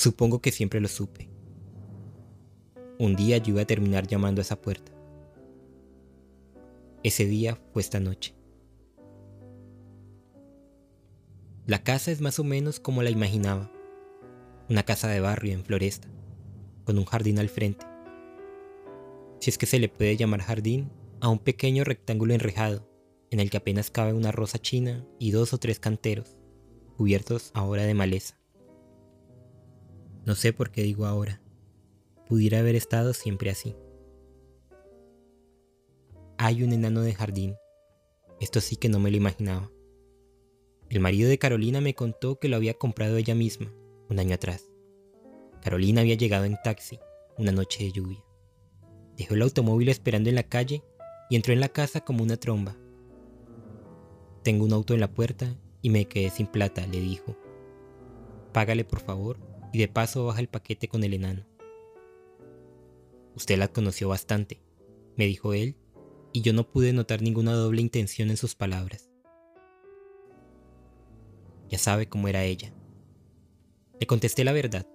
Supongo que siempre lo supe. Un día yo iba a terminar llamando a esa puerta. Ese día fue esta noche. La casa es más o menos como la imaginaba. Una casa de barrio en Floresta, con un jardín al frente. Si es que se le puede llamar jardín a un pequeño rectángulo enrejado, en el que apenas cabe una rosa china y dos o tres canteros, cubiertos ahora de maleza. No sé por qué digo ahora. Pudiera haber estado siempre así. Hay un enano de jardín. Esto sí que no me lo imaginaba. El marido de Carolina me contó que lo había comprado ella misma, un año atrás. Carolina había llegado en taxi, una noche de lluvia. Dejó el automóvil esperando en la calle y entró en la casa como una tromba. Tengo un auto en la puerta y me quedé sin plata, le dijo. Págale por favor y de paso baja el paquete con el enano. Usted la conoció bastante, me dijo él, y yo no pude notar ninguna doble intención en sus palabras. Ya sabe cómo era ella. Le contesté la verdad.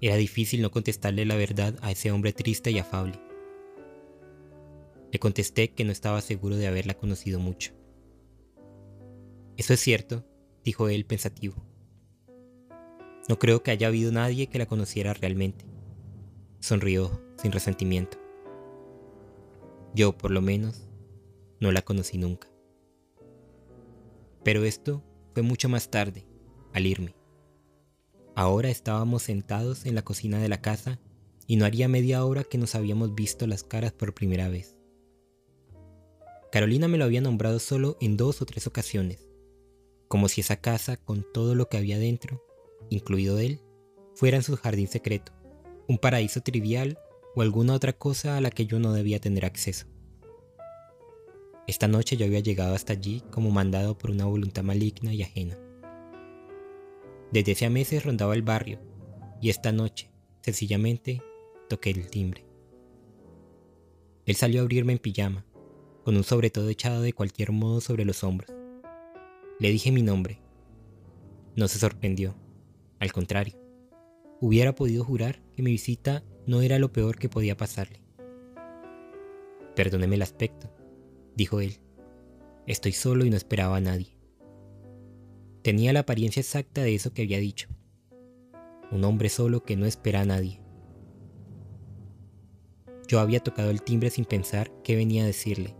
Era difícil no contestarle la verdad a ese hombre triste y afable. Le contesté que no estaba seguro de haberla conocido mucho. Eso es cierto, dijo él pensativo. No creo que haya habido nadie que la conociera realmente. Sonrió sin resentimiento. Yo, por lo menos, no la conocí nunca. Pero esto fue mucho más tarde, al irme. Ahora estábamos sentados en la cocina de la casa y no haría media hora que nos habíamos visto las caras por primera vez. Carolina me lo había nombrado solo en dos o tres ocasiones, como si esa casa, con todo lo que había dentro, incluido él, fuera en su jardín secreto, un paraíso trivial o alguna otra cosa a la que yo no debía tener acceso. Esta noche yo había llegado hasta allí como mandado por una voluntad maligna y ajena. Desde hace meses rondaba el barrio y esta noche, sencillamente, toqué el timbre. Él salió a abrirme en pijama, con un sobre todo echado de cualquier modo sobre los hombros. Le dije mi nombre. No se sorprendió. Al contrario, hubiera podido jurar que mi visita no era lo peor que podía pasarle. Perdóneme el aspecto, dijo él. Estoy solo y no esperaba a nadie. Tenía la apariencia exacta de eso que había dicho. Un hombre solo que no espera a nadie. Yo había tocado el timbre sin pensar qué venía a decirle,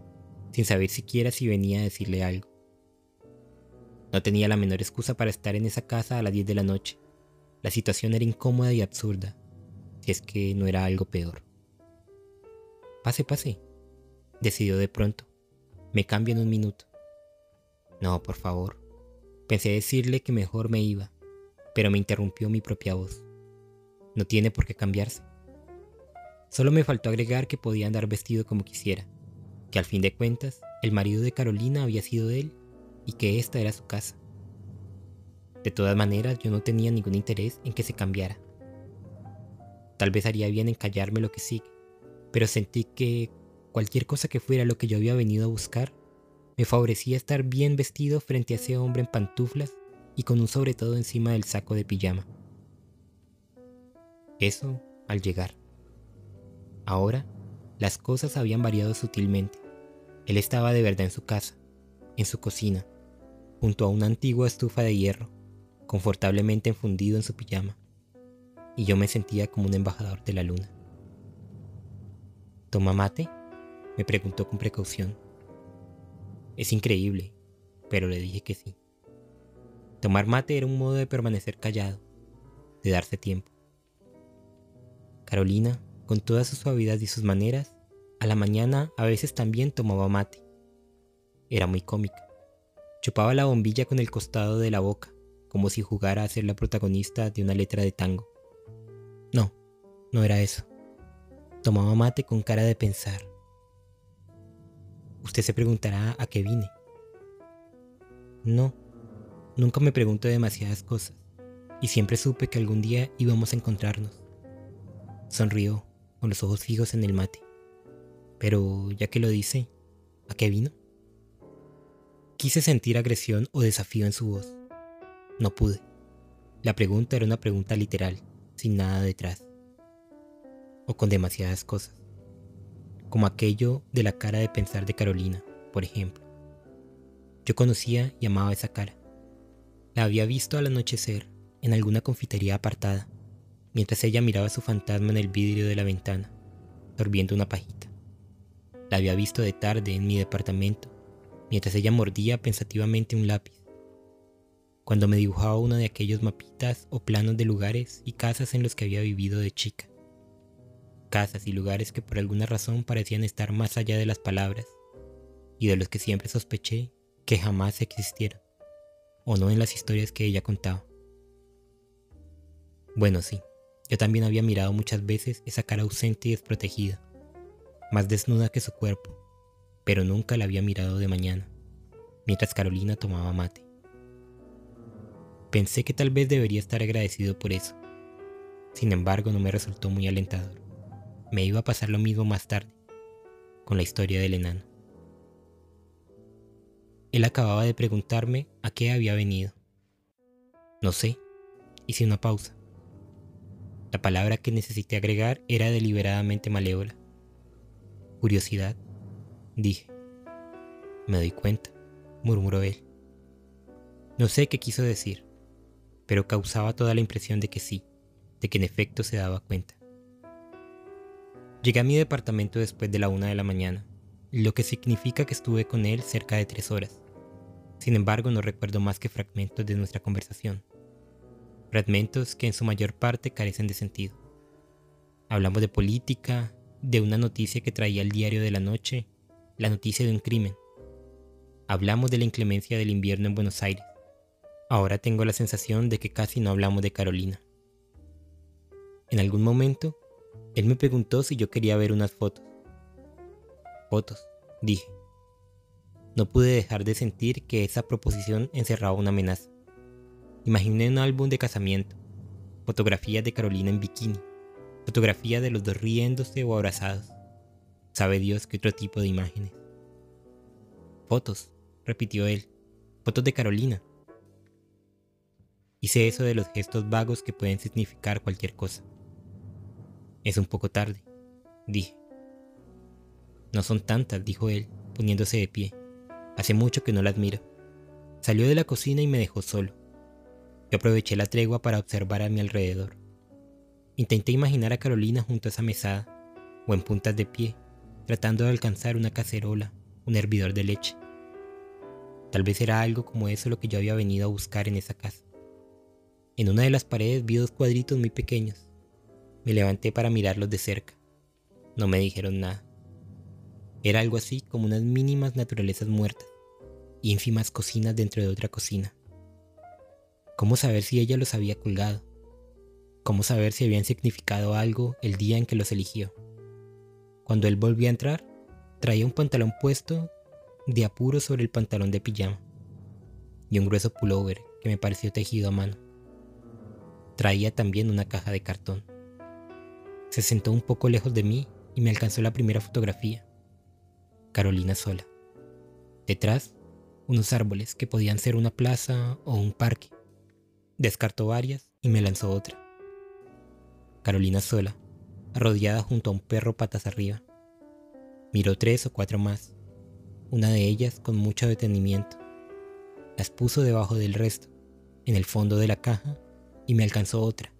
sin saber siquiera si venía a decirle algo. No tenía la menor excusa para estar en esa casa a las 10 de la noche, la situación era incómoda y absurda, si es que no era algo peor. Pase, pase, decidió de pronto. Me cambio en un minuto. No, por favor. Pensé decirle que mejor me iba, pero me interrumpió mi propia voz. No tiene por qué cambiarse. Solo me faltó agregar que podía andar vestido como quisiera, que al fin de cuentas el marido de Carolina había sido él y que esta era su casa. De todas maneras, yo no tenía ningún interés en que se cambiara. Tal vez haría bien en callarme lo que sigue, pero sentí que cualquier cosa que fuera lo que yo había venido a buscar, me favorecía estar bien vestido frente a ese hombre en pantuflas y con un sobre todo encima del saco de pijama. Eso al llegar. Ahora, las cosas habían variado sutilmente. Él estaba de verdad en su casa, en su cocina, junto a una antigua estufa de hierro, confortablemente enfundido en su pijama, y yo me sentía como un embajador de la luna. ¿Toma mate? me preguntó con precaución. Es increíble, pero le dije que sí. Tomar mate era un modo de permanecer callado, de darse tiempo. Carolina, con toda su suavidad y sus maneras, a la mañana a veces también tomaba mate. Era muy cómica. Chupaba la bombilla con el costado de la boca como si jugara a ser la protagonista de una letra de tango. No, no era eso. Tomaba mate con cara de pensar. Usted se preguntará a qué vine. No, nunca me pregunto demasiadas cosas y siempre supe que algún día íbamos a encontrarnos. Sonrió con los ojos fijos en el mate. Pero ya que lo dice, ¿a qué vino? Quise sentir agresión o desafío en su voz. No pude. La pregunta era una pregunta literal, sin nada detrás. O con demasiadas cosas. Como aquello de la cara de pensar de Carolina, por ejemplo. Yo conocía y amaba esa cara. La había visto al anochecer en alguna confitería apartada, mientras ella miraba a su fantasma en el vidrio de la ventana, sorbiendo una pajita. La había visto de tarde en mi departamento, mientras ella mordía pensativamente un lápiz. Cuando me dibujaba uno de aquellos mapitas o planos de lugares y casas en los que había vivido de chica. Casas y lugares que por alguna razón parecían estar más allá de las palabras y de los que siempre sospeché que jamás existieron, o no en las historias que ella contaba. Bueno, sí, yo también había mirado muchas veces esa cara ausente y desprotegida, más desnuda que su cuerpo, pero nunca la había mirado de mañana, mientras Carolina tomaba mate. Pensé que tal vez debería estar agradecido por eso. Sin embargo, no me resultó muy alentador. Me iba a pasar lo mismo más tarde, con la historia del enano. Él acababa de preguntarme a qué había venido. No sé, hice una pausa. La palabra que necesité agregar era deliberadamente malévola. Curiosidad, dije. Me doy cuenta, murmuró él. No sé qué quiso decir, pero causaba toda la impresión de que sí, de que en efecto se daba cuenta. Llegué a mi departamento después de la una de la mañana, lo que significa que estuve con él cerca de tres horas. Sin embargo, no recuerdo más que fragmentos de nuestra conversación. Fragmentos que en su mayor parte carecen de sentido. Hablamos de política, de una noticia que traía el diario de la noche, la noticia de un crimen. Hablamos de la inclemencia del invierno en Buenos Aires. Ahora tengo la sensación de que casi no hablamos de Carolina. En algún momento, él me preguntó si yo quería ver unas fotos. Fotos, dije no pude dejar de sentir que esa proposición encerraba una amenaza. Imaginé un álbum de casamiento, fotografías de Carolina en bikini, fotografías de los dos riéndose o abrazados. Sabe Dios qué otro tipo de imágenes. Fotos, repitió él, fotos de Carolina. Hice eso de los gestos vagos que pueden significar cualquier cosa. Es un poco tarde, dije. No son tantas, dijo él, poniéndose de pie. Hace mucho que no la admiro. Salió de la cocina y me dejó solo. Yo aproveché la tregua para observar a mi alrededor. Intenté imaginar a Carolina junto a esa mesada, o en puntas de pie, tratando de alcanzar una cacerola, un hervidor de leche. Tal vez era algo como eso lo que yo había venido a buscar en esa casa. En una de las paredes vi dos cuadritos muy pequeños. Me levanté para mirarlos de cerca. No me dijeron nada. Era algo así como unas mínimas naturalezas muertas, ínfimas cocinas dentro de otra cocina. ¿Cómo saber si ella los había colgado? ¿Cómo saber si habían significado algo el día en que los eligió? Cuando él volvió a entrar, traía un pantalón puesto de apuro sobre el pantalón de pijama y un grueso pullover que me pareció tejido a mano. Traía también una caja de cartón. Se sentó un poco lejos de mí y me alcanzó la primera fotografía. Carolina sola. Detrás, unos árboles que podían ser una plaza o un parque. Descartó varias y me lanzó otra. Carolina sola, arrodillada junto a un perro patas arriba. Miró tres o cuatro más, una de ellas con mucho detenimiento. Las puso debajo del resto, en el fondo de la caja, y me alcanzó otra.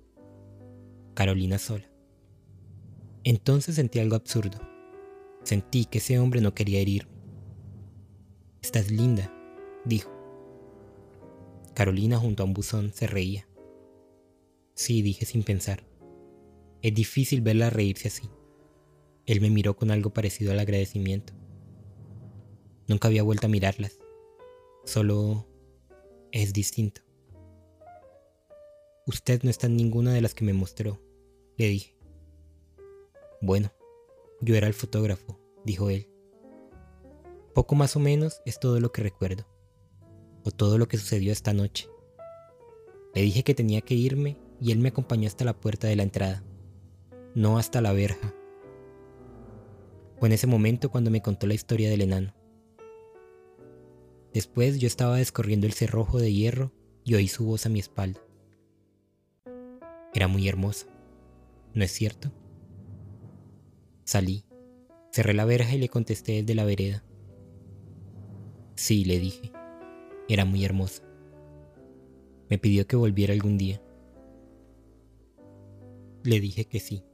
Carolina sola. Entonces sentí algo absurdo. Sentí que ese hombre no quería herirme. Estás linda, dijo. Carolina junto a un buzón se reía. Sí, dije sin pensar. Es difícil verla reírse así. Él me miró con algo parecido al agradecimiento. Nunca había vuelto a mirarlas. Solo es distinto. Usted no está en ninguna de las que me mostró, le dije. Bueno, yo era el fotógrafo, dijo él. Poco más o menos es todo lo que recuerdo, o todo lo que sucedió esta noche. Le dije que tenía que irme y él me acompañó hasta la puerta de la entrada, no hasta la verja. Fue en ese momento cuando me contó la historia del enano. Después yo estaba descorriendo el cerrojo de hierro y oí su voz a mi espalda. Era muy hermosa, ¿no es cierto? Salí, cerré la verja y le contesté desde la vereda. Sí, le dije, era muy hermosa. Me pidió que volviera algún día. Le dije que sí.